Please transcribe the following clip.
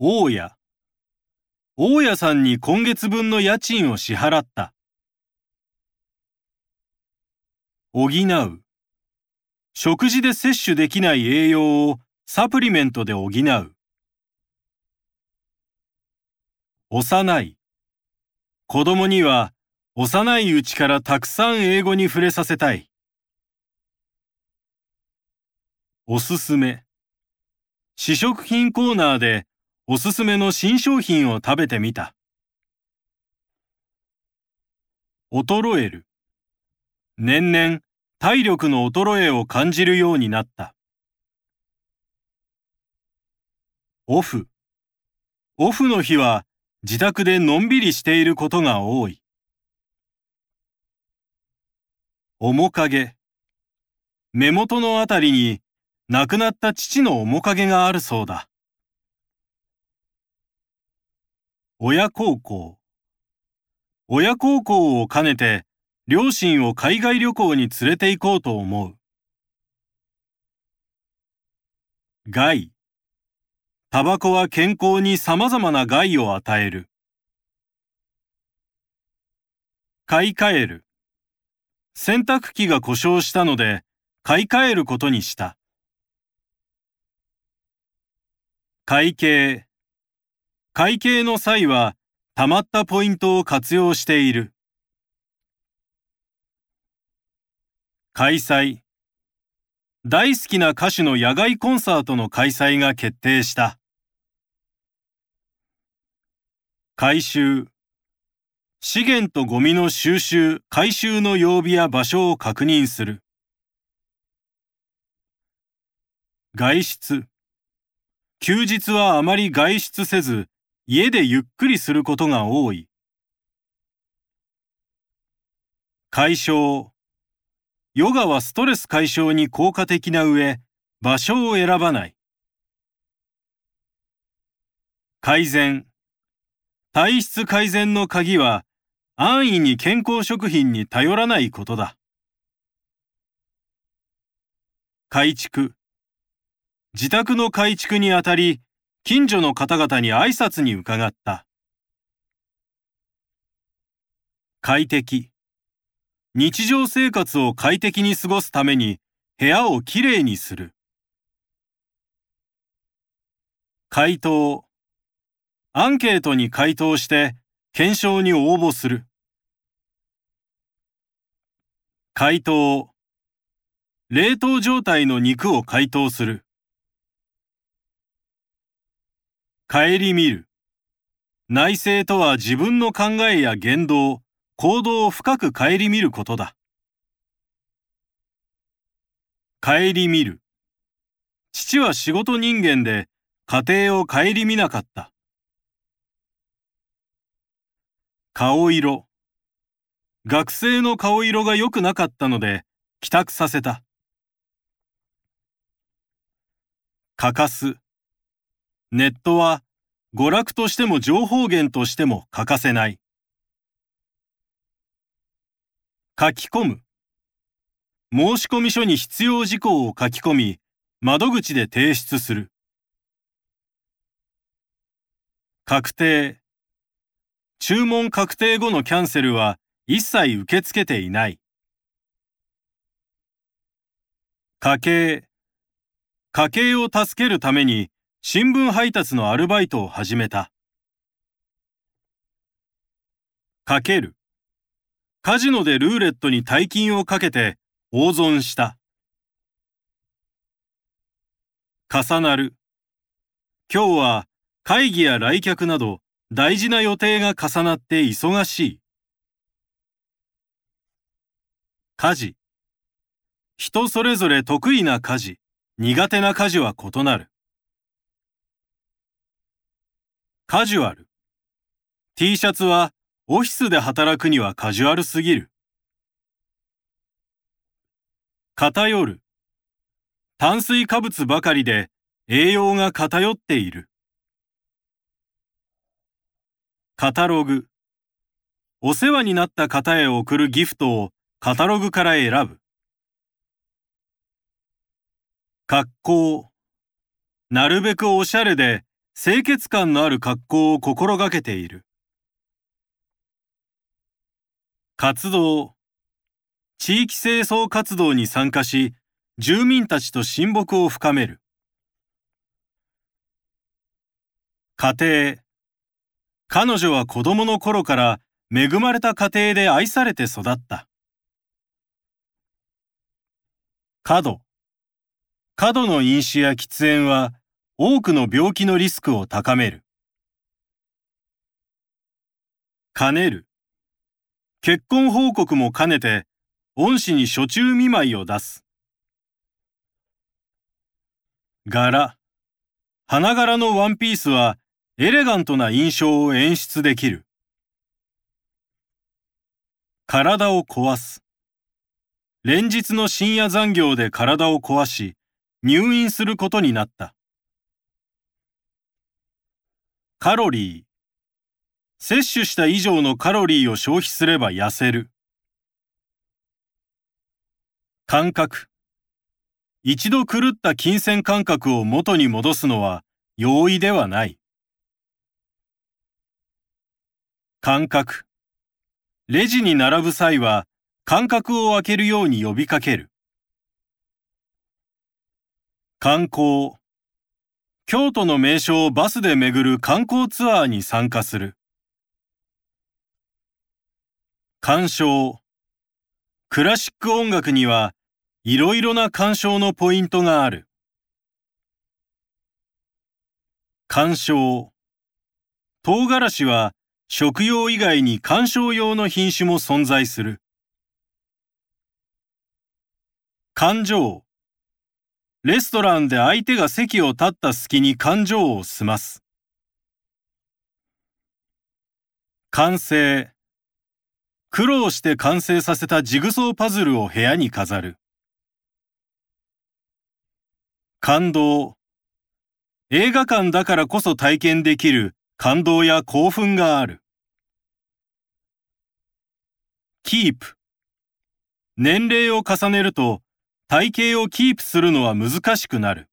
大家。大家さんに今月分の家賃を支払った。補う。食事で摂取できない栄養をサプリメントで補う。幼い。子供には幼いうちからたくさん英語に触れさせたい。おすすめ。試食品コーナーでおすすめの新商品を食べてみた。衰える。年々体力の衰えを感じるようになった。オフ。オフの日は自宅でのんびりしていることが多い。面影。目元のあたりに亡くなった父の面影があるそうだ。親孝行。親孝行を兼ねて両親を海外旅行に連れて行こうと思う。害。タバコは健康に様々な害を与える。買い替える。洗濯機が故障したので買い替えることにした。会計。会計の際は貯まったポイントを活用している。開催。大好きな歌手の野外コンサートの開催が決定した。回収。資源とゴミの収集、回収の曜日や場所を確認する。外出。休日はあまり外出せず、家でゆっくりすることが多い。解消。ヨガはストレス解消に効果的な上、場所を選ばない。改善。体質改善の鍵は、安易に健康食品に頼らないことだ。改築。自宅の改築にあたり、近所の方々に挨拶に伺った。快適。日常生活を快適に過ごすために部屋をきれいにする。回答。アンケートに回答して検証に応募する。解凍。冷凍状態の肉を解凍する。顧みる。内政とは自分の考えや言動、行動を深く顧みることだ。顧みる。父は仕事人間で家庭を顧みなかった。顔色。学生の顔色が良くなかったので帰宅させた。欠かす。ネットは娯楽としても情報源としても欠かせない。書き込む。申込書に必要事項を書き込み、窓口で提出する。確定。注文確定後のキャンセルは一切受け付けていない。家計。家計を助けるために新聞配達のアルバイトを始めた。かける。カジノでルーレットに大金をかけて大損した。重なる。今日は会議や来客など大事な予定が重なって忙しい。家事。人それぞれ得意な家事、苦手な家事は異なる。カジュアル。T シャツはオフィスで働くにはカジュアルすぎる。偏る。炭水化物ばかりで栄養が偏っている。カタログ。お世話になった方へ送るギフトをカタログから選ぶ。格好。なるべくおしゃれで清潔感のある格好を心がけている。活動地域清掃活動に参加し、住民たちと親睦を深める。家庭彼女は子供の頃から恵まれた家庭で愛されて育った。角過度の飲酒や喫煙は多くの病気のリスクを高める。兼ねる。結婚報告も兼ねて、恩師に初中見舞いを出す。柄。花柄のワンピースは、エレガントな印象を演出できる。体を壊す。連日の深夜残業で体を壊し、入院することになった。カロリー。摂取した以上のカロリーを消費すれば痩せる。感覚。一度狂った金銭感覚を元に戻すのは容易ではない。感覚。レジに並ぶ際は間隔を空けるように呼びかける。観光。京都の名所をバスで巡る観光ツアーに参加する。鑑賞。クラシック音楽にはいろいろな鑑賞のポイントがある。鑑賞。唐辛子は食用以外に鑑賞用の品種も存在する。感情。レストランで相手が席を立った隙に感情を済ます。完成。苦労して完成させたジグソーパズルを部屋に飾る。感動。映画館だからこそ体験できる感動や興奮がある。キープ。年齢を重ねると体型をキープするのは難しくなる。